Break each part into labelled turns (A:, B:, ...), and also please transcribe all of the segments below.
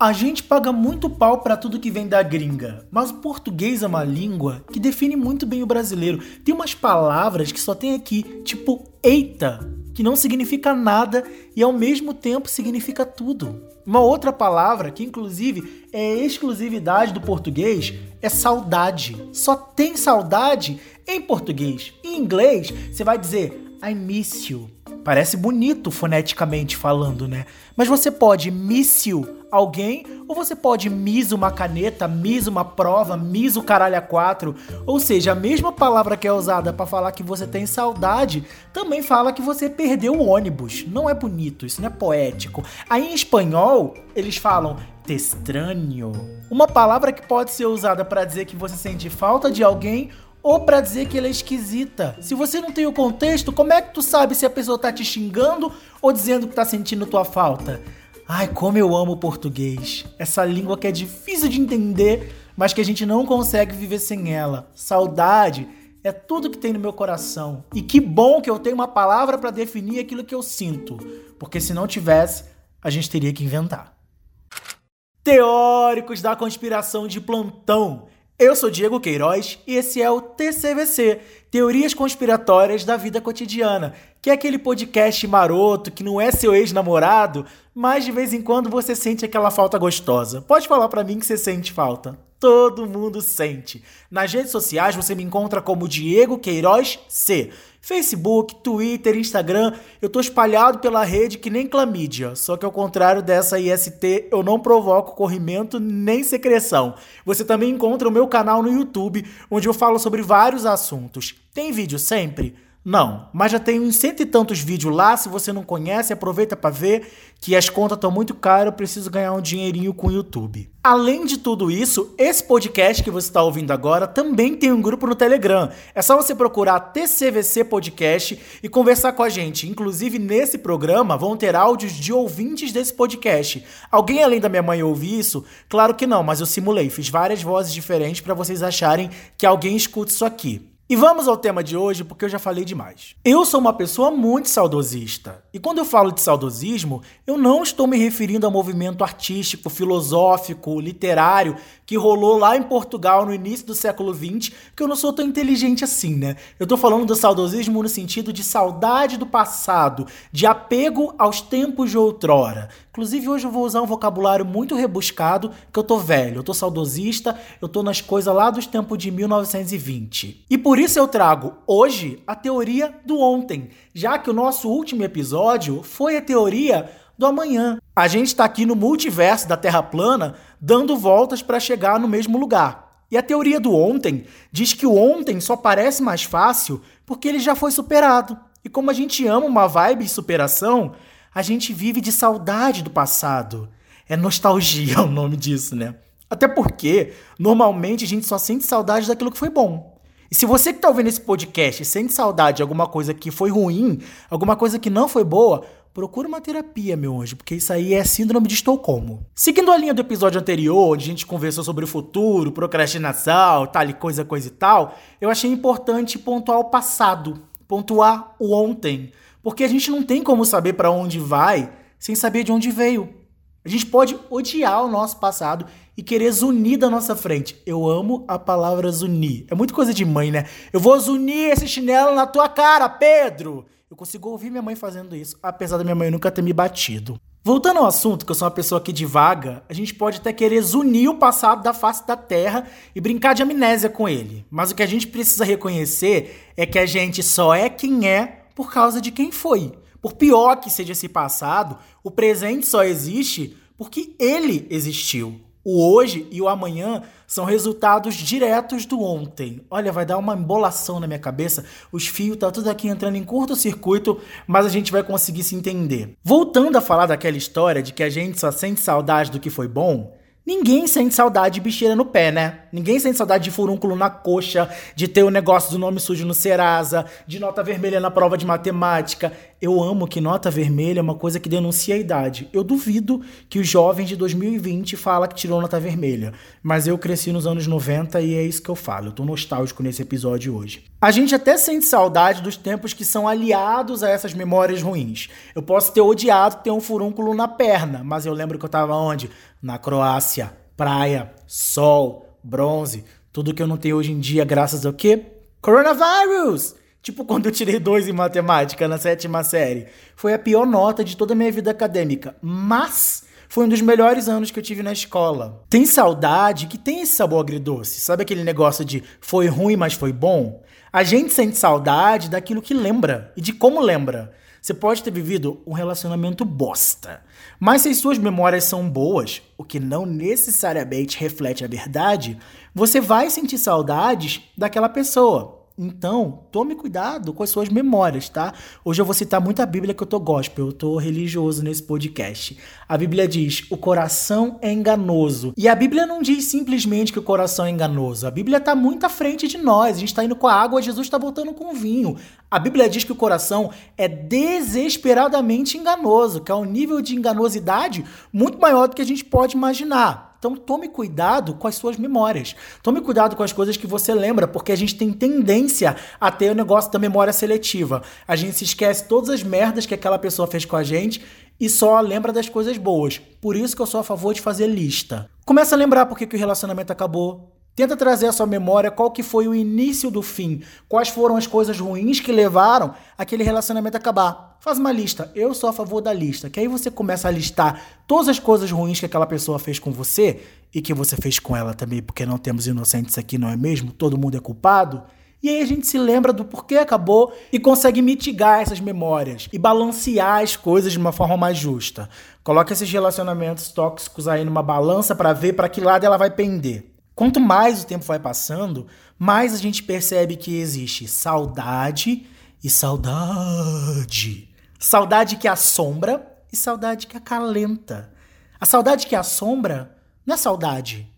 A: A gente paga muito pau para tudo que vem da gringa, mas o português é uma língua que define muito bem o brasileiro. Tem umas palavras que só tem aqui, tipo eita, que não significa nada e ao mesmo tempo significa tudo. Uma outra palavra que inclusive é exclusividade do português é saudade. Só tem saudade em português. Em inglês, você vai dizer I miss you. Parece bonito foneticamente falando, né? Mas você pode you alguém, ou você pode miss uma caneta, miss uma prova, miss o caralho a quatro. Ou seja, a mesma palavra que é usada para falar que você tem saudade, também fala que você perdeu o ônibus. Não é bonito, isso não é poético. Aí em espanhol, eles falam te estranho. Uma palavra que pode ser usada para dizer que você sente falta de alguém ou para dizer que ela é esquisita. Se você não tem o contexto, como é que tu sabe se a pessoa tá te xingando ou dizendo que tá sentindo tua falta? Ai, como eu amo o português. Essa língua que é difícil de entender, mas que a gente não consegue viver sem ela. Saudade é tudo que tem no meu coração. E que bom que eu tenho uma palavra para definir aquilo que eu sinto, porque se não tivesse, a gente teria que inventar. Teóricos da conspiração de plantão. Eu sou Diego Queiroz e esse é o TCVC, Teorias Conspiratórias da Vida Cotidiana, que é aquele podcast maroto que não é seu ex-namorado, mas de vez em quando você sente aquela falta gostosa. Pode falar para mim que você sente falta. Todo mundo sente. Nas redes sociais você me encontra como Diego Queiroz C. Facebook, Twitter, Instagram, eu tô espalhado pela rede que nem clamídia. Só que ao contrário dessa IST, eu não provoco corrimento nem secreção. Você também encontra o meu canal no YouTube, onde eu falo sobre vários assuntos. Tem vídeo sempre? Não, mas já tem uns cento e tantos vídeos lá. Se você não conhece, aproveita para ver que as contas estão muito caras. Eu preciso ganhar um dinheirinho com o YouTube. Além de tudo isso, esse podcast que você está ouvindo agora também tem um grupo no Telegram. É só você procurar TCVC Podcast e conversar com a gente. Inclusive, nesse programa vão ter áudios de ouvintes desse podcast. Alguém além da minha mãe ouve isso? Claro que não, mas eu simulei. Fiz várias vozes diferentes para vocês acharem que alguém escuta isso aqui. E vamos ao tema de hoje, porque eu já falei demais. Eu sou uma pessoa muito saudosista. E quando eu falo de saudosismo, eu não estou me referindo ao movimento artístico, filosófico, literário que rolou lá em Portugal no início do século XX, que eu não sou tão inteligente assim, né? Eu tô falando do saudosismo no sentido de saudade do passado, de apego aos tempos de outrora. Inclusive, hoje eu vou usar um vocabulário muito rebuscado, que eu tô velho, eu tô saudosista, eu tô nas coisas lá dos tempos de 1920. E por isso eu trago hoje a teoria do ontem, já que o nosso último episódio foi a teoria do amanhã. A gente está aqui no multiverso da Terra plana, dando voltas para chegar no mesmo lugar. E a teoria do ontem diz que o ontem só parece mais fácil porque ele já foi superado. E como a gente ama uma vibe de superação, a gente vive de saudade do passado. É nostalgia o nome disso, né? Até porque, normalmente, a gente só sente saudade daquilo que foi bom. E se você que está ouvindo esse podcast sente saudade de alguma coisa que foi ruim, alguma coisa que não foi boa, procura uma terapia, meu anjo, porque isso aí é síndrome de Estocolmo. Seguindo a linha do episódio anterior, onde a gente conversou sobre o futuro, procrastinação, tal e coisa, coisa e tal, eu achei importante pontuar o passado, pontuar o ontem, porque a gente não tem como saber para onde vai sem saber de onde veio. A gente pode odiar o nosso passado e querer zunir da nossa frente. Eu amo a palavra zunir. É muito coisa de mãe, né? Eu vou zunir esse chinelo na tua cara, Pedro! Eu consigo ouvir minha mãe fazendo isso, apesar da minha mãe nunca ter me batido. Voltando ao assunto, que eu sou uma pessoa que divaga, a gente pode até querer zunir o passado da face da Terra e brincar de amnésia com ele. Mas o que a gente precisa reconhecer é que a gente só é quem é por causa de quem foi. Por pior que seja esse passado, o presente só existe porque ele existiu. O hoje e o amanhã são resultados diretos do ontem. Olha, vai dar uma embolação na minha cabeça. Os fios tá tudo aqui entrando em curto-circuito, mas a gente vai conseguir se entender. Voltando a falar daquela história de que a gente só sente saudade do que foi bom, Ninguém sente saudade de bicheira no pé, né? Ninguém sente saudade de furúnculo na coxa, de ter o negócio do nome sujo no Serasa, de nota vermelha na prova de matemática. Eu amo que nota vermelha é uma coisa que denuncia a idade. Eu duvido que os jovens de 2020 falam que tirou nota vermelha. Mas eu cresci nos anos 90 e é isso que eu falo. Eu tô nostálgico nesse episódio hoje. A gente até sente saudade dos tempos que são aliados a essas memórias ruins. Eu posso ter odiado ter um furúnculo na perna, mas eu lembro que eu tava onde? Na Croácia. Praia, sol, bronze, tudo que eu não tenho hoje em dia graças ao quê? Coronavirus! Tipo quando eu tirei dois em matemática na sétima série. Foi a pior nota de toda a minha vida acadêmica. Mas foi um dos melhores anos que eu tive na escola. Tem saudade que tem esse sabor agridoce. Sabe aquele negócio de foi ruim, mas foi bom? A gente sente saudade daquilo que lembra e de como lembra. Você pode ter vivido um relacionamento bosta, mas se as suas memórias são boas, o que não necessariamente reflete a verdade, você vai sentir saudades daquela pessoa. Então, tome cuidado com as suas memórias, tá? Hoje eu vou citar muito a Bíblia que eu tô gospel, eu tô religioso nesse podcast. A Bíblia diz: "O coração é enganoso". E a Bíblia não diz simplesmente que o coração é enganoso. A Bíblia tá muito à frente de nós. A gente tá indo com a água, Jesus está voltando com o vinho. A Bíblia diz que o coração é desesperadamente enganoso, que é um nível de enganosidade muito maior do que a gente pode imaginar. Então tome cuidado com as suas memórias. Tome cuidado com as coisas que você lembra, porque a gente tem tendência a ter o negócio da memória seletiva. A gente se esquece todas as merdas que aquela pessoa fez com a gente e só lembra das coisas boas. Por isso que eu sou a favor de fazer lista. Começa a lembrar por que, o relacionamento acabou. Tenta trazer à sua memória qual que foi o início do fim, quais foram as coisas ruins que levaram aquele relacionamento a acabar. Faz uma lista. Eu sou a favor da lista. Que aí você começa a listar todas as coisas ruins que aquela pessoa fez com você e que você fez com ela também, porque não temos inocentes aqui, não é mesmo? Todo mundo é culpado. E aí a gente se lembra do porquê acabou e consegue mitigar essas memórias e balancear as coisas de uma forma mais justa. Coloca esses relacionamentos tóxicos aí numa balança para ver para que lado ela vai pender. Quanto mais o tempo vai passando, mais a gente percebe que existe saudade e saudade. Saudade que assombra e saudade que acalenta. A saudade que assombra não é saudade,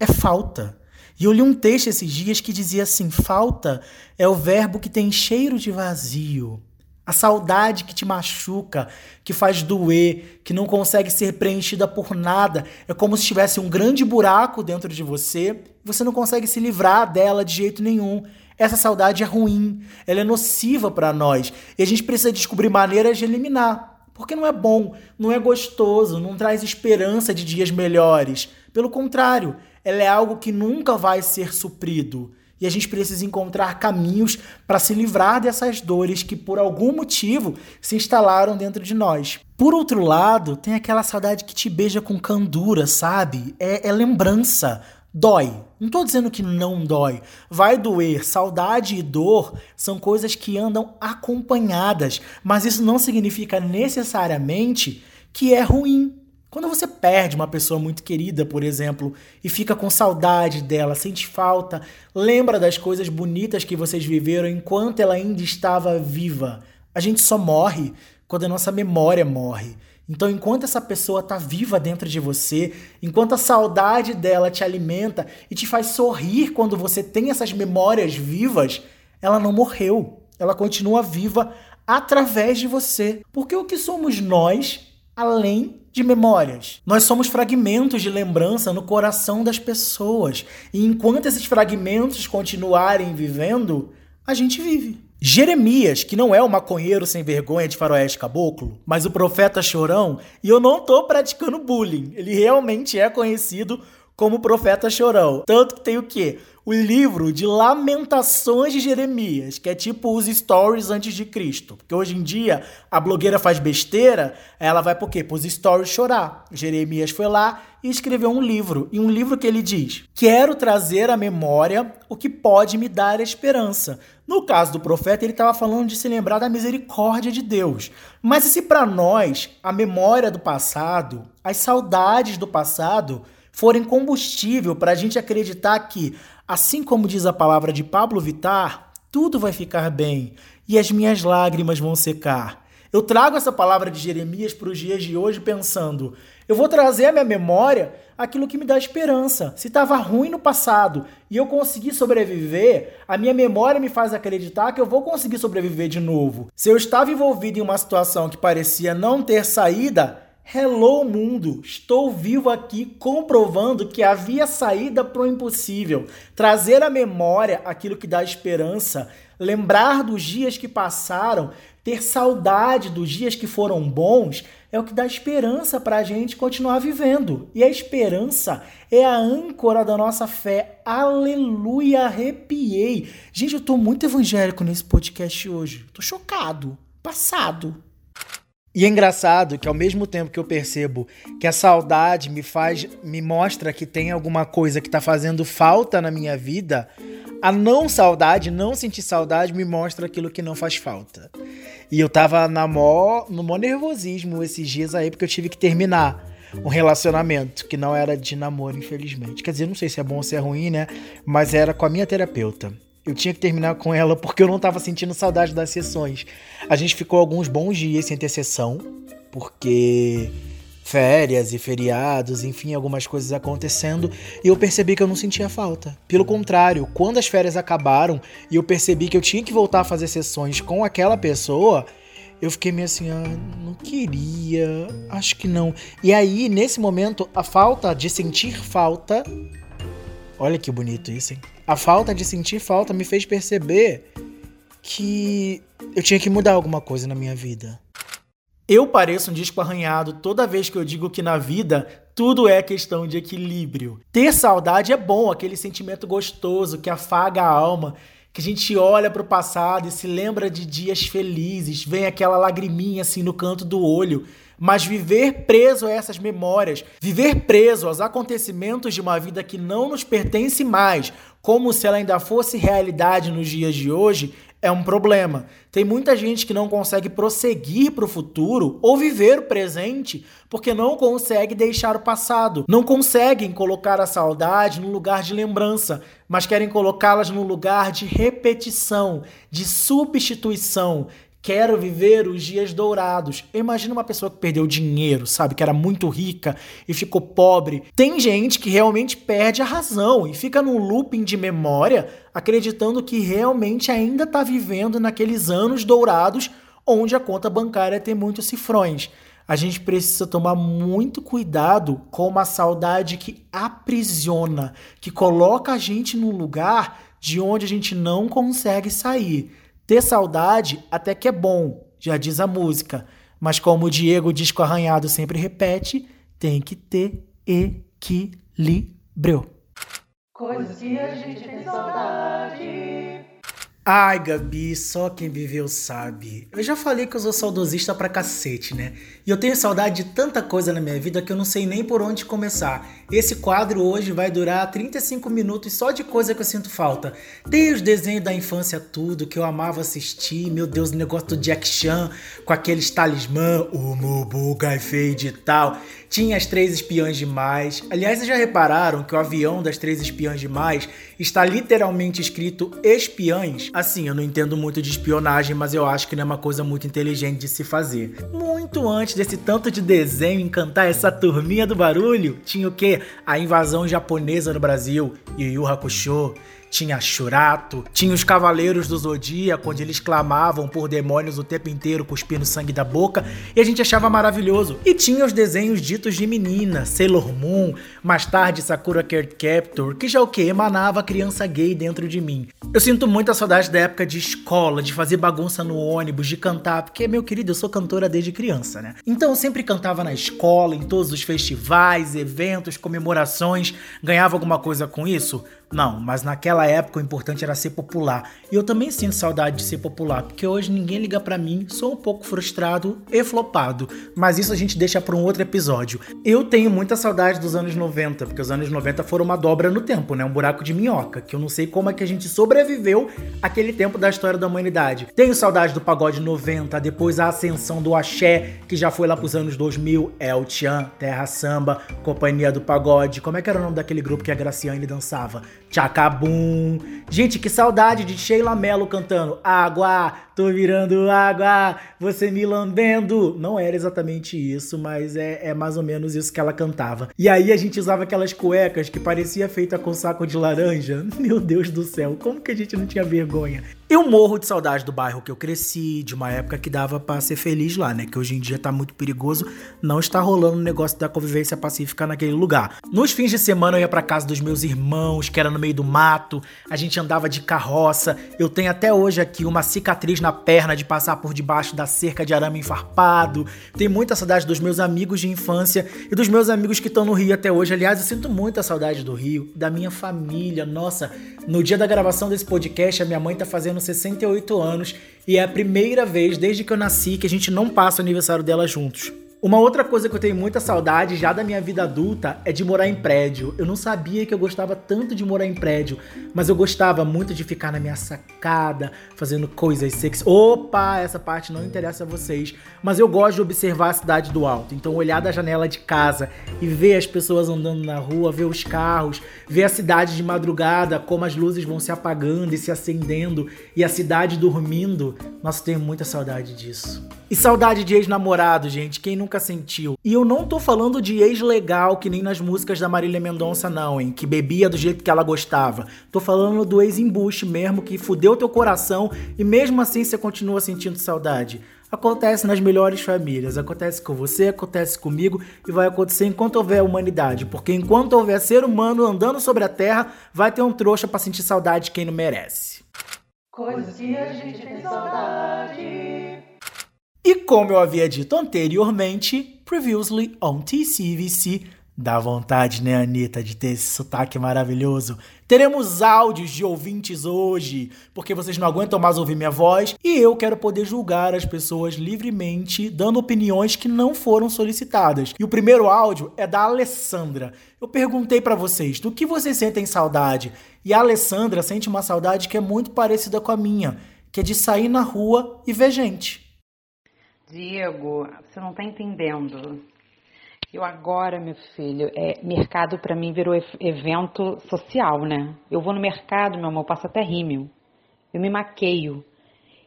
A: é falta. E eu li um texto esses dias que dizia assim: falta é o verbo que tem cheiro de vazio. A saudade que te machuca, que faz doer, que não consegue ser preenchida por nada. É como se tivesse um grande buraco dentro de você você não consegue se livrar dela de jeito nenhum. Essa saudade é ruim, ela é nociva para nós e a gente precisa descobrir maneiras de eliminar. Porque não é bom, não é gostoso, não traz esperança de dias melhores. Pelo contrário, ela é algo que nunca vai ser suprido. E a gente precisa encontrar caminhos para se livrar dessas dores que, por algum motivo, se instalaram dentro de nós. Por outro lado, tem aquela saudade que te beija com candura, sabe? É, é lembrança. Dói. Não estou dizendo que não dói. Vai doer. Saudade e dor são coisas que andam acompanhadas, mas isso não significa necessariamente que é ruim. Quando você perde uma pessoa muito querida, por exemplo, e fica com saudade dela, sente falta, lembra das coisas bonitas que vocês viveram enquanto ela ainda estava viva. A gente só morre quando a nossa memória morre. Então, enquanto essa pessoa está viva dentro de você, enquanto a saudade dela te alimenta e te faz sorrir quando você tem essas memórias vivas, ela não morreu. Ela continua viva através de você. Porque o que somos nós, além de memórias? Nós somos fragmentos de lembrança no coração das pessoas. E enquanto esses fragmentos continuarem vivendo, a gente vive. Jeremias, que não é o maconheiro sem vergonha de faroeste caboclo, mas o profeta chorão, e eu não tô praticando bullying, ele realmente é conhecido como profeta chorão. Tanto que tem o quê? O livro de Lamentações de Jeremias, que é tipo os stories antes de Cristo. Porque hoje em dia a blogueira faz besteira, ela vai por quê? Para os stories chorar. Jeremias foi lá e escreveu um livro. E um livro que ele diz: Quero trazer à memória o que pode me dar esperança. No caso do profeta, ele estava falando de se lembrar da misericórdia de Deus. Mas e se para nós a memória do passado, as saudades do passado, forem combustível para a gente acreditar que Assim como diz a palavra de Pablo Vitar, tudo vai ficar bem e as minhas lágrimas vão secar. Eu trago essa palavra de Jeremias para os dias de hoje pensando: eu vou trazer à minha memória aquilo que me dá esperança. Se estava ruim no passado e eu consegui sobreviver, a minha memória me faz acreditar que eu vou conseguir sobreviver de novo. Se eu estava envolvido em uma situação que parecia não ter saída, Hello mundo, estou vivo aqui comprovando que havia saída para o impossível. Trazer à memória aquilo que dá esperança, lembrar dos dias que passaram, ter saudade dos dias que foram bons, é o que dá esperança para a gente continuar vivendo. E a esperança é a âncora da nossa fé. Aleluia, arrepiei. Gente, eu estou muito evangélico nesse podcast hoje. Tô chocado, passado. E é engraçado que ao mesmo tempo que eu percebo que a saudade me faz, me mostra que tem alguma coisa que tá fazendo falta na minha vida, a não saudade, não sentir saudade me mostra aquilo que não faz falta. E eu tava na mó, no mó nervosismo esses dias aí porque eu tive que terminar um relacionamento que não era de namoro, infelizmente. Quer dizer, não sei se é bom ou se é ruim, né? Mas era com a minha terapeuta eu tinha que terminar com ela porque eu não tava sentindo saudade das sessões. A gente ficou alguns bons dias sem ter sessão, porque férias e feriados, enfim, algumas coisas acontecendo, e eu percebi que eu não sentia falta. Pelo contrário, quando as férias acabaram e eu percebi que eu tinha que voltar a fazer sessões com aquela pessoa, eu fiquei meio assim, ah, não queria, acho que não. E aí, nesse momento, a falta de sentir falta. Olha que bonito isso, hein? a falta de sentir falta me fez perceber que eu tinha que mudar alguma coisa na minha vida. Eu pareço um disco arranhado toda vez que eu digo que na vida tudo é questão de equilíbrio. Ter saudade é bom, aquele sentimento gostoso que afaga a alma, que a gente olha para o passado e se lembra de dias felizes, vem aquela lagriminha assim no canto do olho. Mas viver preso a essas memórias, viver preso aos acontecimentos de uma vida que não nos pertence mais, como se ela ainda fosse realidade nos dias de hoje, é um problema. Tem muita gente que não consegue prosseguir para o futuro ou viver o presente porque não consegue deixar o passado. Não conseguem colocar a saudade no lugar de lembrança, mas querem colocá-las no lugar de repetição, de substituição, Quero viver os dias dourados. Imagina uma pessoa que perdeu dinheiro, sabe? Que era muito rica e ficou pobre. Tem gente que realmente perde a razão e fica num looping de memória, acreditando que realmente ainda está vivendo naqueles anos dourados onde a conta bancária tem muitos cifrões. A gente precisa tomar muito cuidado com uma saudade que aprisiona, que coloca a gente num lugar de onde a gente não consegue sair. Ter saudade até que é bom, já diz a música, mas como o Diego Disco Arranhado sempre repete, tem que ter equilíbrio. Coisas que a gente tem saudade. Ai, Gabi, só quem viveu sabe. Eu já falei que eu sou saudosista pra cacete, né? E eu tenho saudade de tanta coisa na minha vida que eu não sei nem por onde começar. Esse quadro hoje vai durar 35 minutos só de coisa que eu sinto falta. Tem os desenhos da infância tudo que eu amava assistir, meu Deus, o negócio do Jack Chan com aqueles talismã, o Mubu Fade e tal. Tinha as três espiãs demais. Aliás, vocês já repararam que o avião das três espiãs demais está literalmente escrito espiãs? Assim, eu não entendo muito de espionagem, mas eu acho que não é uma coisa muito inteligente de se fazer. Muito antes desse tanto de desenho encantar essa turminha do barulho, tinha o quê? A invasão japonesa no Brasil, Yu Yu Hakusho, tinha Shurato, tinha os Cavaleiros do Zodíaco, onde eles clamavam por demônios o tempo inteiro, cuspindo sangue da boca, e a gente achava maravilhoso. E tinha os desenhos ditos de menina, Sailor Moon, mais tarde Sakura Card Captor, que já o que emanava criança gay dentro de mim. Eu sinto muita saudade da época de escola, de fazer bagunça no ônibus, de cantar, porque, meu querido, eu sou cantora desde criança, né? Então eu sempre cantava na escola, em todos os festivais, eventos, comemorações, ganhava alguma coisa com isso? Não, mas naquela época o importante era ser popular. E eu também sinto saudade de ser popular, porque hoje ninguém liga para mim, sou um pouco frustrado e flopado. Mas isso a gente deixa para um outro episódio. Eu tenho muita saudade dos anos 90, porque os anos 90 foram uma dobra no tempo, né? Um buraco de minhoca, que eu não sei como é que a gente sobreviveu aquele tempo da história da humanidade. Tenho saudade do pagode 90, depois a ascensão do axé, que já foi lá pros anos 2000, El Chan, Terra Samba, Companhia do Pagode. Como é que era o nome daquele grupo que a Graciane dançava? Tchacabum. Gente, que saudade de Sheila Mello cantando Água, tô virando água, você me lambendo. Não era exatamente isso, mas é, é mais ou menos isso que ela cantava. E aí a gente usava aquelas cuecas que parecia feita com saco de laranja. Meu Deus do céu, como que a gente não tinha vergonha? Eu morro de saudade do bairro que eu cresci, de uma época que dava para ser feliz lá, né? Que hoje em dia tá muito perigoso, não está rolando o negócio da convivência pacífica naquele lugar. Nos fins de semana eu ia para casa dos meus irmãos, que era no meio do mato, a gente andava de carroça. Eu tenho até hoje aqui uma cicatriz na perna de passar por debaixo da cerca de arame enfarpado. Tenho muita saudade dos meus amigos de infância e dos meus amigos que estão no Rio até hoje. Aliás, eu sinto muita saudade do Rio, da minha família. Nossa, no dia da gravação desse podcast, a minha mãe tá fazendo 68 anos e é a primeira vez desde que eu nasci que a gente não passa o aniversário dela juntos. Uma outra coisa que eu tenho muita saudade já da minha vida adulta é de morar em prédio. Eu não sabia que eu gostava tanto de morar em prédio, mas eu gostava muito de ficar na minha sacada, fazendo coisas sexy. Opa, essa parte não interessa a vocês, mas eu gosto de observar a cidade do alto. Então, olhar da janela de casa e ver as pessoas andando na rua, ver os carros, ver a cidade de madrugada, como as luzes vão se apagando e se acendendo e a cidade dormindo. Nossa, tenho muita saudade disso. E saudade de ex-namorado, gente, quem nunca sentiu? E eu não tô falando de ex legal, que nem nas músicas da Marília Mendonça, não, hein? Que bebia do jeito que ela gostava. Tô falando do ex-embuste mesmo, que fudeu teu coração e mesmo assim você continua sentindo saudade. Acontece nas melhores famílias, acontece com você, acontece comigo e vai acontecer enquanto houver humanidade, porque enquanto houver ser humano andando sobre a terra, vai ter um trouxa para sentir saudade de quem não merece. Coisas que a gente tem saudade. E como eu havia dito anteriormente, previously on TCVC, dá vontade, né, Anitta, de ter esse sotaque maravilhoso. Teremos áudios de ouvintes hoje, porque vocês não aguentam mais ouvir minha voz e eu quero poder julgar as pessoas livremente, dando opiniões que não foram solicitadas. E o primeiro áudio é da Alessandra. Eu perguntei para vocês do que vocês sentem saudade, e a Alessandra sente uma saudade que é muito parecida com a minha, que é de sair na rua e ver gente.
B: Diego, você não está entendendo. Eu agora, meu filho, é, mercado para mim virou evento social, né? Eu vou no mercado, meu amor, passo até rímel. Eu me maqueio.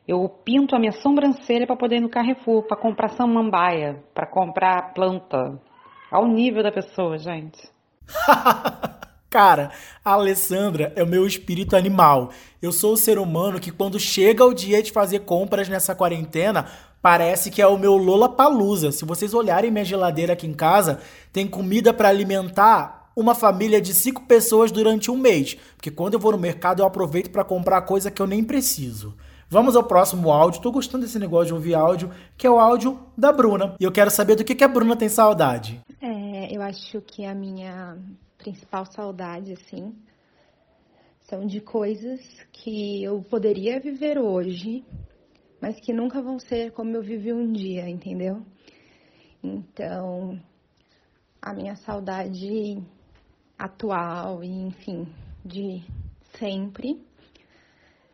B: Eu pinto a minha sobrancelha para poder ir no Carrefour, para comprar samambaia, para comprar planta. Ao nível da pessoa, gente.
A: Cara, a Alessandra é o meu espírito animal. Eu sou o ser humano que, quando chega o dia de fazer compras nessa quarentena, Parece que é o meu Lola Palusa. Se vocês olharem minha geladeira aqui em casa, tem comida para alimentar uma família de cinco pessoas durante um mês. Porque quando eu vou no mercado, eu aproveito para comprar coisa que eu nem preciso. Vamos ao próximo áudio. Tô gostando desse negócio de ouvir áudio, que é o áudio da Bruna. E eu quero saber do que, que a Bruna tem saudade.
C: É, eu acho que a minha principal saudade, assim, são de coisas que eu poderia viver hoje, mas que nunca vão ser como eu vivi um dia, entendeu? Então, a minha saudade atual e, enfim, de sempre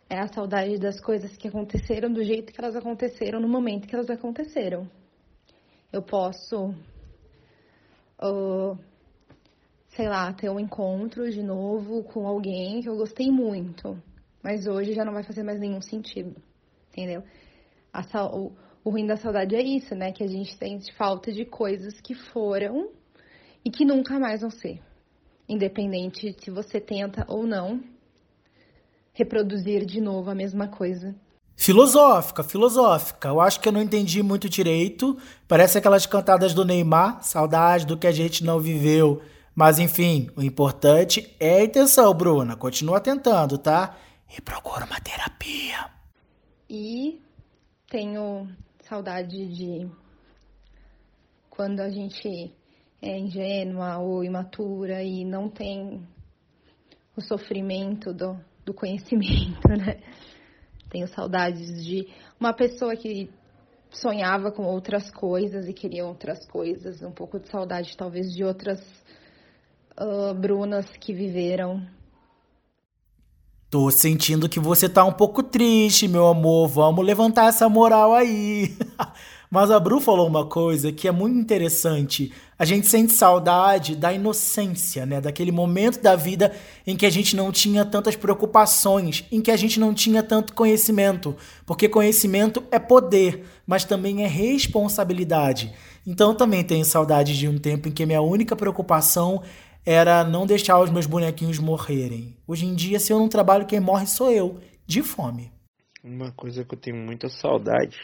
C: é a saudade das coisas que aconteceram do jeito que elas aconteceram, no momento que elas aconteceram. Eu posso, uh, sei lá, ter um encontro de novo com alguém que eu gostei muito, mas hoje já não vai fazer mais nenhum sentido entendeu? A, o, o ruim da saudade é isso, né? Que a gente sente falta de coisas que foram e que nunca mais vão ser. Independente se você tenta ou não reproduzir de novo a mesma coisa.
A: Filosófica, filosófica. Eu acho que eu não entendi muito direito. Parece aquelas cantadas do Neymar, saudade do que a gente não viveu. Mas enfim, o importante é a intenção, Bruna. Continua tentando, tá? E procura uma terapia.
C: E tenho saudade de quando a gente é ingênua ou imatura e não tem o sofrimento do, do conhecimento, né? Tenho saudades de uma pessoa que sonhava com outras coisas e queria outras coisas, um pouco de saudade talvez de outras uh, Brunas que viveram
A: Tô sentindo que você tá um pouco triste, meu amor. Vamos levantar essa moral aí. Mas a Bru falou uma coisa que é muito interessante. A gente sente saudade da inocência, né? Daquele momento da vida em que a gente não tinha tantas preocupações, em que a gente não tinha tanto conhecimento. Porque conhecimento é poder, mas também é responsabilidade. Então também tenho saudade de um tempo em que minha única preocupação era não deixar os meus bonequinhos morrerem. Hoje em dia, se eu não trabalho, quem morre sou eu, de fome.
D: Uma coisa que eu tenho muita saudade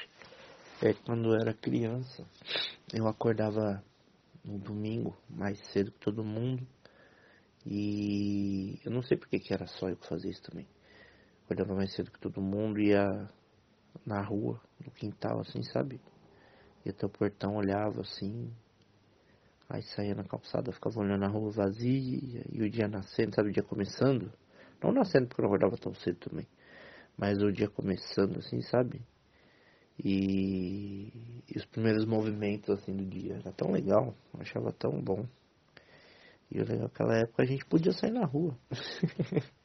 D: é quando eu era criança. Eu acordava no domingo mais cedo que todo mundo. E eu não sei porque que era só eu que fazia isso também. Acordava mais cedo que todo mundo, ia na rua, no quintal, assim, sabe? Ia até o portão, olhava assim. Aí saía na calçada, ficava olhando a rua vazia e o dia nascendo, sabe? O dia começando. Não nascendo porque eu não acordava tão cedo também. Mas o dia começando, assim, sabe? E, e, os primeiros movimentos assim do dia. Era tão legal, eu achava tão bom. E o legal naquela época a gente podia sair na rua.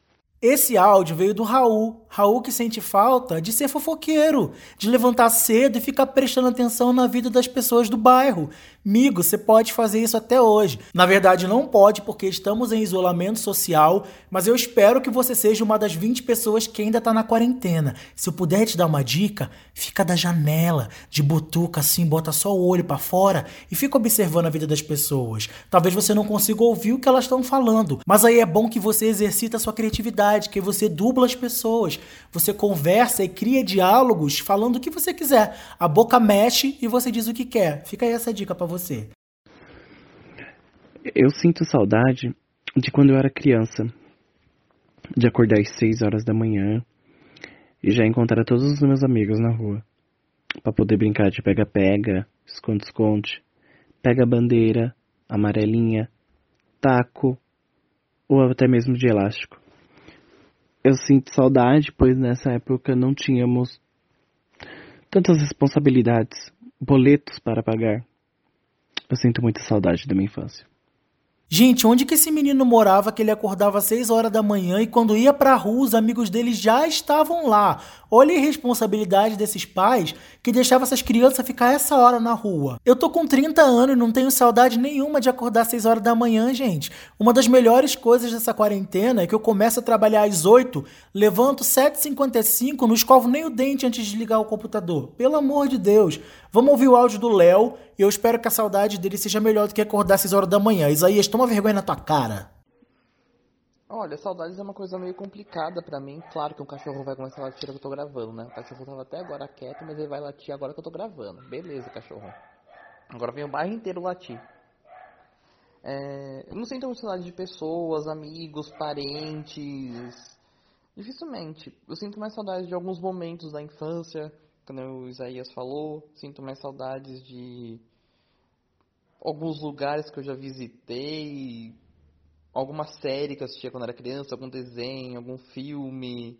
A: Esse áudio veio do Raul. Raul que sente falta de ser fofoqueiro, de levantar cedo e ficar prestando atenção na vida das pessoas do bairro. Migo, você pode fazer isso até hoje. Na verdade, não pode porque estamos em isolamento social, mas eu espero que você seja uma das 20 pessoas que ainda está na quarentena. Se eu puder te dar uma dica, fica da janela, de butuca assim, bota só o olho para fora e fica observando a vida das pessoas. Talvez você não consiga ouvir o que elas estão falando, mas aí é bom que você exercita a sua criatividade que você dubla as pessoas. Você conversa e cria diálogos falando o que você quiser. A boca mexe e você diz o que quer. Fica aí essa dica para você.
E: Eu sinto saudade de quando eu era criança. De acordar às 6 horas da manhã e já encontrar todos os meus amigos na rua. para poder brincar de pega-pega, esconde-esconde, pega-bandeira, amarelinha, taco ou até mesmo de elástico. Eu sinto saudade, pois nessa época não tínhamos tantas responsabilidades, boletos para pagar. Eu sinto muita saudade da minha infância.
A: Gente, onde que esse menino morava que ele acordava às 6 horas da manhã e quando ia pra rua os amigos dele já estavam lá? Olha a irresponsabilidade desses pais que deixavam essas crianças ficar essa hora na rua. Eu tô com 30 anos e não tenho saudade nenhuma de acordar às 6 horas da manhã, gente. Uma das melhores coisas dessa quarentena é que eu começo a trabalhar às 8, levanto 7h55, não escovo nem o dente antes de ligar o computador. Pelo amor de Deus. Vamos ouvir o áudio do Léo e eu espero que a saudade dele seja melhor do que acordar às 6 horas da manhã. Isaías, toma vergonha na tua cara.
F: Olha, saudades é uma coisa meio complicada para mim. Claro que um cachorro vai começar a latir que eu tô gravando, né? O cachorro tava até agora quieto, mas ele vai latir agora que eu tô gravando. Beleza, cachorro. Agora vem o bairro inteiro latir. É, eu não sinto muita saudade de pessoas, amigos, parentes. Dificilmente. Eu sinto mais saudade de alguns momentos da infância, quando o Isaías falou. Sinto mais saudades de alguns lugares que eu já visitei, alguma série que eu assistia quando era criança, algum desenho, algum filme.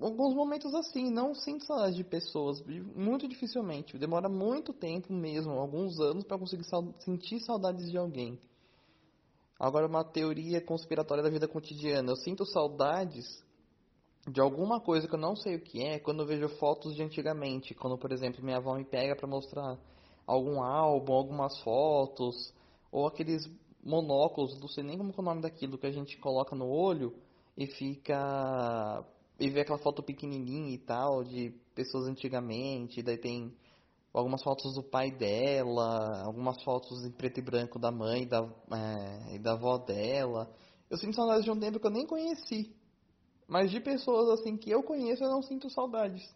F: Alguns momentos assim, não sinto saudade de pessoas, muito dificilmente. Demora muito tempo mesmo, alguns anos, para conseguir sentir saudades de alguém. Agora, uma teoria conspiratória da vida cotidiana. Eu sinto saudades de alguma coisa que eu não sei o que é quando eu vejo fotos de antigamente. Quando, por exemplo, minha avó me pega para mostrar algum álbum, algumas fotos, ou aqueles monóculos, não sei nem como é o nome daquilo que a gente coloca no olho e fica e vê aquela foto pequenininha e tal de pessoas antigamente, daí tem algumas fotos do pai dela, algumas fotos em preto e branco da mãe da, é, e da avó dela. Eu sinto saudades de um tempo que eu nem conheci. Mas de pessoas assim que eu conheço, eu não sinto saudades.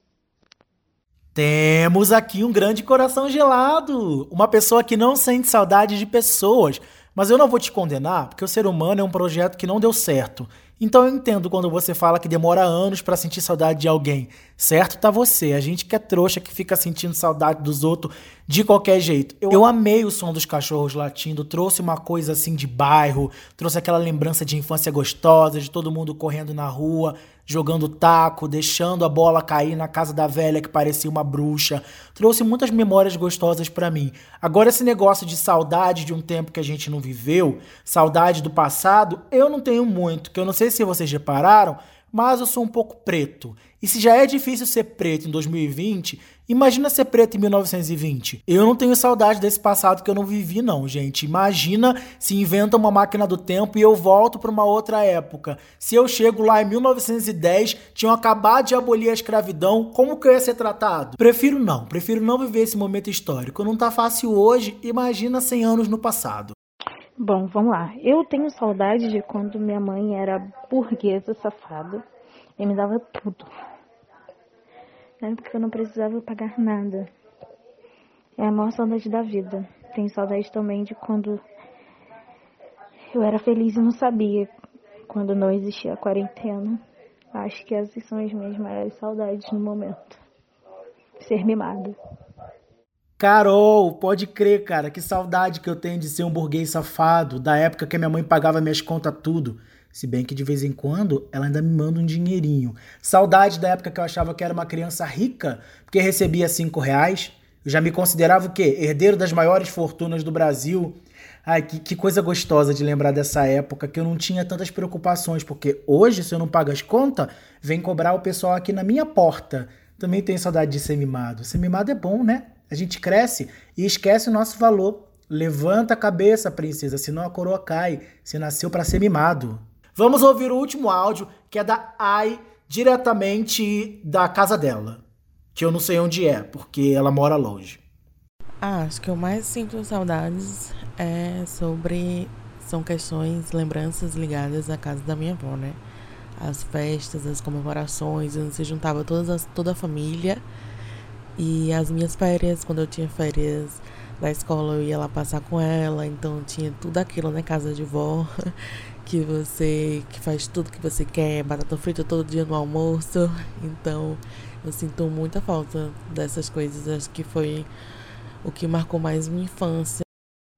A: Temos aqui um grande coração gelado. Uma pessoa que não sente saudade de pessoas. Mas eu não vou te condenar, porque o ser humano é um projeto que não deu certo. Então eu entendo quando você fala que demora anos para sentir saudade de alguém. Certo tá você, a gente que é trouxa que fica sentindo saudade dos outros de qualquer jeito. Eu, eu amei o som dos cachorros latindo, trouxe uma coisa assim de bairro, trouxe aquela lembrança de infância gostosa, de todo mundo correndo na rua, jogando taco, deixando a bola cair na casa da velha que parecia uma bruxa. Trouxe muitas memórias gostosas para mim. Agora esse negócio de saudade de um tempo que a gente não viveu, saudade do passado, eu não tenho muito, que eu não sei se vocês repararam, mas eu sou um pouco preto. E se já é difícil ser preto em 2020, imagina ser preto em 1920. Eu não tenho saudade desse passado que eu não vivi, não, gente. Imagina se inventa uma máquina do tempo e eu volto para uma outra época. Se eu chego lá em 1910, tinham acabado de abolir a escravidão, como que eu ia ser tratado? Prefiro não, prefiro não viver esse momento histórico. Não tá fácil hoje, imagina 100 anos no passado.
G: Bom, vamos lá. Eu tenho saudade de quando minha mãe era burguesa safada e me dava tudo. Na época que eu não precisava pagar nada. É a maior saudade da vida. Tenho saudade também de quando eu era feliz e não sabia, quando não existia a quarentena. Acho que essas são as minhas maiores saudades no momento. Ser mimado.
A: Carol, pode crer, cara, que saudade que eu tenho de ser um burguês safado, da época que minha mãe pagava minhas contas tudo. Se bem que de vez em quando ela ainda me manda um dinheirinho. Saudade da época que eu achava que era uma criança rica, porque recebia cinco reais. Eu já me considerava o quê? Herdeiro das maiores fortunas do Brasil. Ai, que, que coisa gostosa de lembrar dessa época, que eu não tinha tantas preocupações, porque hoje, se eu não pago as contas, vem cobrar o pessoal aqui na minha porta. Também tenho saudade de ser mimado. Ser mimado é bom, né? A gente cresce e esquece o nosso valor. Levanta a cabeça, princesa, senão a coroa cai. Você nasceu para ser mimado. Vamos ouvir o último áudio, que é da Ai, diretamente da casa dela. Que eu não sei onde é, porque ela mora longe.
H: Ah, acho que eu mais sinto saudades é sobre. São questões, lembranças ligadas à casa da minha avó, né? As festas, as comemorações, onde se juntava todas as, toda a família e as minhas férias, quando eu tinha férias da escola, eu ia lá passar com ela, então tinha tudo aquilo, né, casa de vó, que você que faz tudo que você quer, batata frita todo dia no almoço. Então, eu sinto muita falta dessas coisas, acho que foi o que marcou mais minha infância.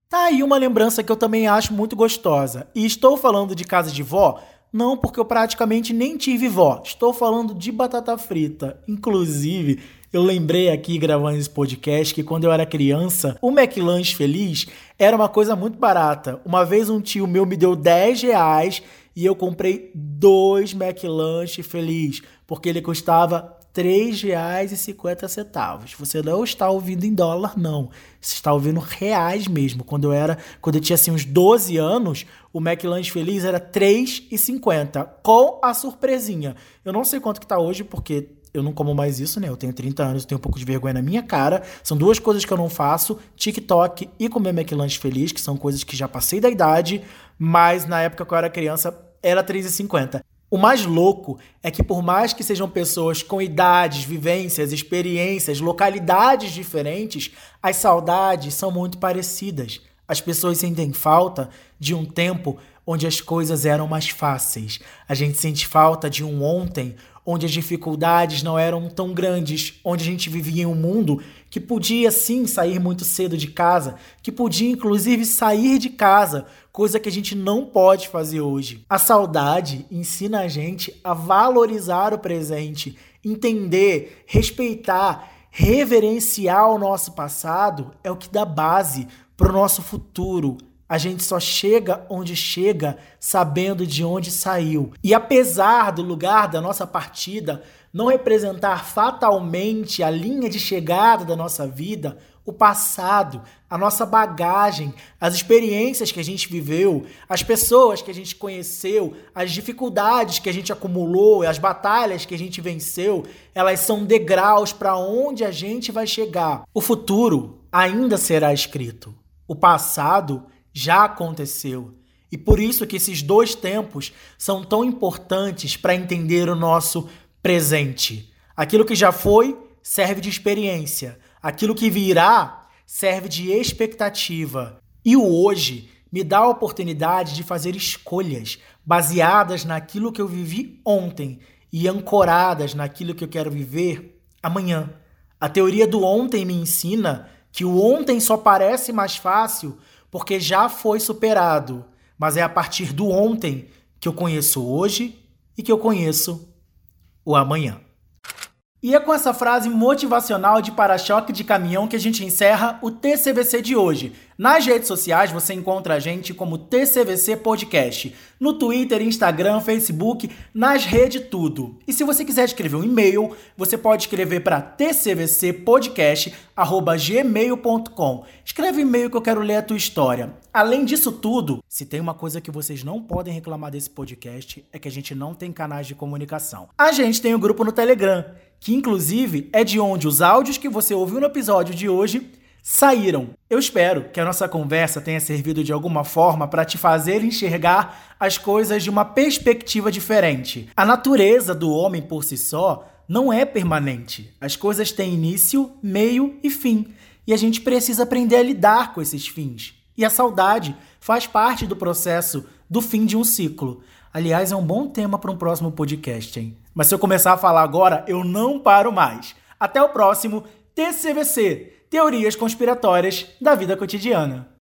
A: Tá aí uma lembrança que eu também acho muito gostosa. E estou falando de casa de vó, não porque eu praticamente nem tive vó. Estou falando de batata frita. Inclusive, eu lembrei aqui gravando esse podcast que quando eu era criança, o McLanche Feliz era uma coisa muito barata. Uma vez um tio meu me deu 10 reais e eu comprei dois McLanche Feliz, porque ele custava R$ 3,50. Você não está ouvindo em dólar, não. Você está ouvindo reais mesmo. Quando eu era, quando eu tinha assim uns 12 anos, o McLanche Feliz era R$ 3,50, com a surpresinha. Eu não sei quanto que tá hoje, porque eu não como mais isso, né? Eu tenho 30 anos, tenho um pouco de vergonha na minha cara. São duas coisas que eu não faço: TikTok e comer McLanche feliz, que são coisas que já passei da idade, mas na época que eu era criança era 3,50. O mais louco é que, por mais que sejam pessoas com idades, vivências, experiências, localidades diferentes, as saudades são muito parecidas. As pessoas sentem falta de um tempo onde as coisas eram mais fáceis. A gente sente falta de um ontem onde as dificuldades não eram tão grandes, onde a gente vivia em um mundo que podia sim sair muito cedo de casa, que podia inclusive sair de casa, coisa que a gente não pode fazer hoje. A saudade ensina a gente a valorizar o presente, entender, respeitar, reverenciar o nosso passado é o que dá base para o nosso futuro. A gente só chega onde chega sabendo de onde saiu. E apesar do lugar da nossa partida não representar fatalmente a linha de chegada da nossa vida, o passado, a nossa bagagem, as experiências que a gente viveu, as pessoas que a gente conheceu, as dificuldades que a gente acumulou, as batalhas que a gente venceu, elas são degraus para onde a gente vai chegar. O futuro ainda será escrito. O passado já aconteceu. E por isso que esses dois tempos são tão importantes para entender o nosso presente. Aquilo que já foi serve de experiência, aquilo que virá serve de expectativa. E o hoje me dá a oportunidade de fazer escolhas baseadas naquilo que eu vivi ontem e ancoradas naquilo que eu quero viver amanhã. A teoria do ontem me ensina que o ontem só parece mais fácil porque já foi superado, mas é a partir do ontem que eu conheço hoje e que eu conheço o amanhã. E é com essa frase motivacional de para-choque de caminhão que a gente encerra o TCVC de hoje. Nas redes sociais você encontra a gente como TCVC Podcast. No Twitter, Instagram, Facebook, nas redes tudo. E se você quiser escrever um e-mail, você pode escrever para tcvcpodcast.gmail.com. Escreve e-mail que eu quero ler a tua história. Além disso tudo, se tem uma coisa que vocês não podem reclamar desse podcast, é que a gente não tem canais de comunicação. A gente tem um grupo no Telegram que inclusive é de onde os áudios que você ouviu no episódio de hoje saíram. Eu espero que a nossa conversa tenha servido de alguma forma para te fazer enxergar as coisas de uma perspectiva diferente. A natureza do homem por si só não é permanente. As coisas têm início, meio e fim. E a gente precisa aprender a lidar com esses fins. E a saudade faz parte do processo do fim de um ciclo. Aliás, é um bom tema para um próximo podcast, hein? Mas se eu começar a falar agora, eu não paro mais. Até o próximo TCVC Teorias Conspiratórias da Vida Cotidiana.